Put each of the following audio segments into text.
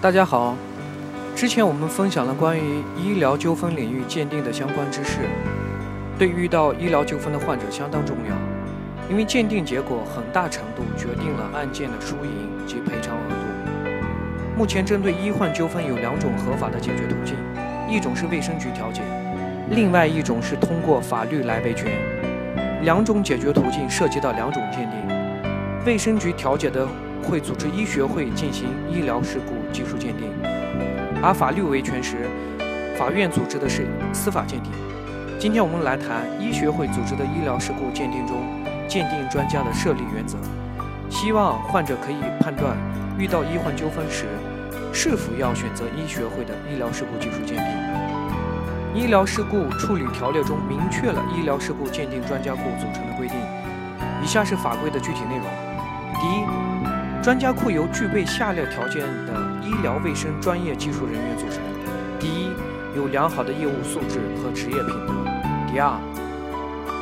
大家好，之前我们分享了关于医疗纠纷领域鉴定的相关知识，对遇到医疗纠纷的患者相当重要，因为鉴定结果很大程度决定了案件的输赢及赔偿额度。目前针对医患纠纷有两种合法的解决途径，一种是卫生局调解，另外一种是通过法律来维权。两种解决途径涉及到两种鉴定，卫生局调解的。会组织医学会进行医疗事故技术鉴定，而法律维权时，法院组织的是司法鉴定。今天我们来谈医学会组织的医疗事故鉴定中，鉴定专家的设立原则，希望患者可以判断遇到医患纠纷时，是否要选择医学会的医疗事故技术鉴定。医疗事故处理条例中明确了医疗事故鉴定专家库组成的规定，以下是法规的具体内容：第一。专家库由具备下列条件的医疗卫生专业技术人员组成：第一，有良好的业务素质和职业品德；第二，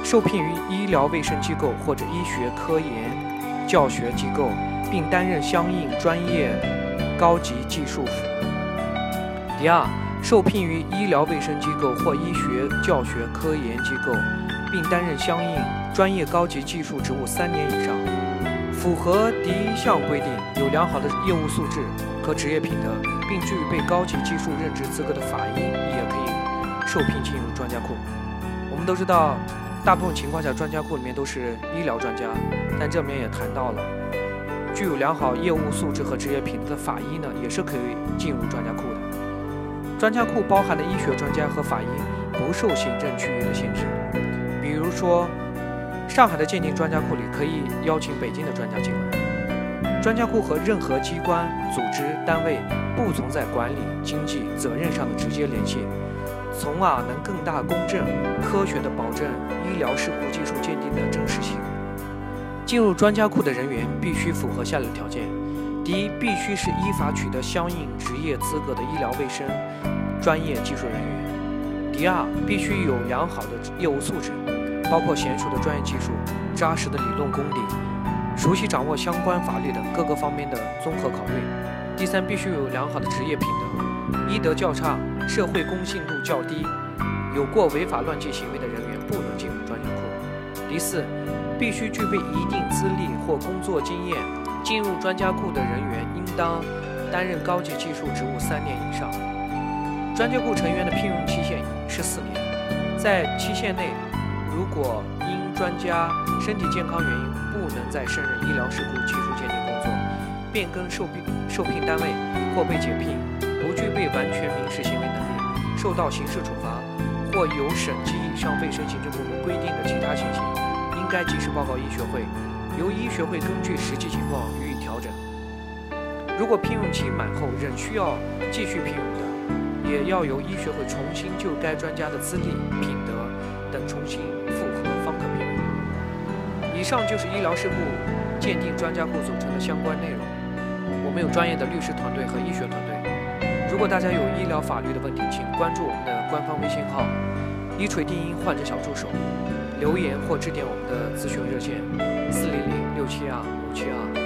受聘于医疗卫生机构或者医学科研教学机构，并担任相应专业高级技术服务；第二，受聘于医疗卫生机构或医学教学科研机构，并担任相应专业高级技术职务三年以上。符合第一项规定，有良好的业务素质和职业品德，并具备高级技术任职资格的法医，也可以受聘进入专家库。我们都知道，大部分情况下，专家库里面都是医疗专家，但这里面也谈到了，具有良好业务素质和职业品德的法医呢，也是可以进入专家库的。专家库包含的医学专家和法医不受行政区域的限制，比如说。上海的鉴定专家库里可以邀请北京的专家进来。专家库和任何机关、组织、单位不存在管理、经济责任上的直接联系，从而能更大公正、科学地保证医疗事故技术鉴定的真实性。进入专家库的人员必须符合下列条件：第一，必须是依法取得相应职业资格的医疗卫生专业技术人员；第二，必须有良好的业务素质。包括娴熟的专业技术、扎实的理论功底、熟悉掌握相关法律等各个方面的综合考虑。第三，必须有良好的职业品德，医德较差、社会公信度较低、有过违法乱纪行为的人员不能进入专家库。第四，必须具备一定资历或工作经验，进入专家库的人员应当担任高级技术职务三年以上。专家库成员的聘用期限是四年，在期限内。如果因专家身体健康原因不能再胜任医疗事故技术鉴定工作，变更受聘受聘单位或被解聘，不具备完全民事行为能力，受到刑事处罚，或有省级以上卫生行政部门规定的其他情形，应该及时报告医学会，由医学会根据实际情况予以调整。如果聘用期满后仍需要继续聘用的，也要由医学会重新就该专家的资历、品德上就是医疗事故鉴定专家库组成的相关内容。我们有专业的律师团队和医学团队。如果大家有医疗法律的问题，请关注我们的官方微信号“一锤定音患者小助手”，留言或致电我们的咨询热线：四零零六七二五七二。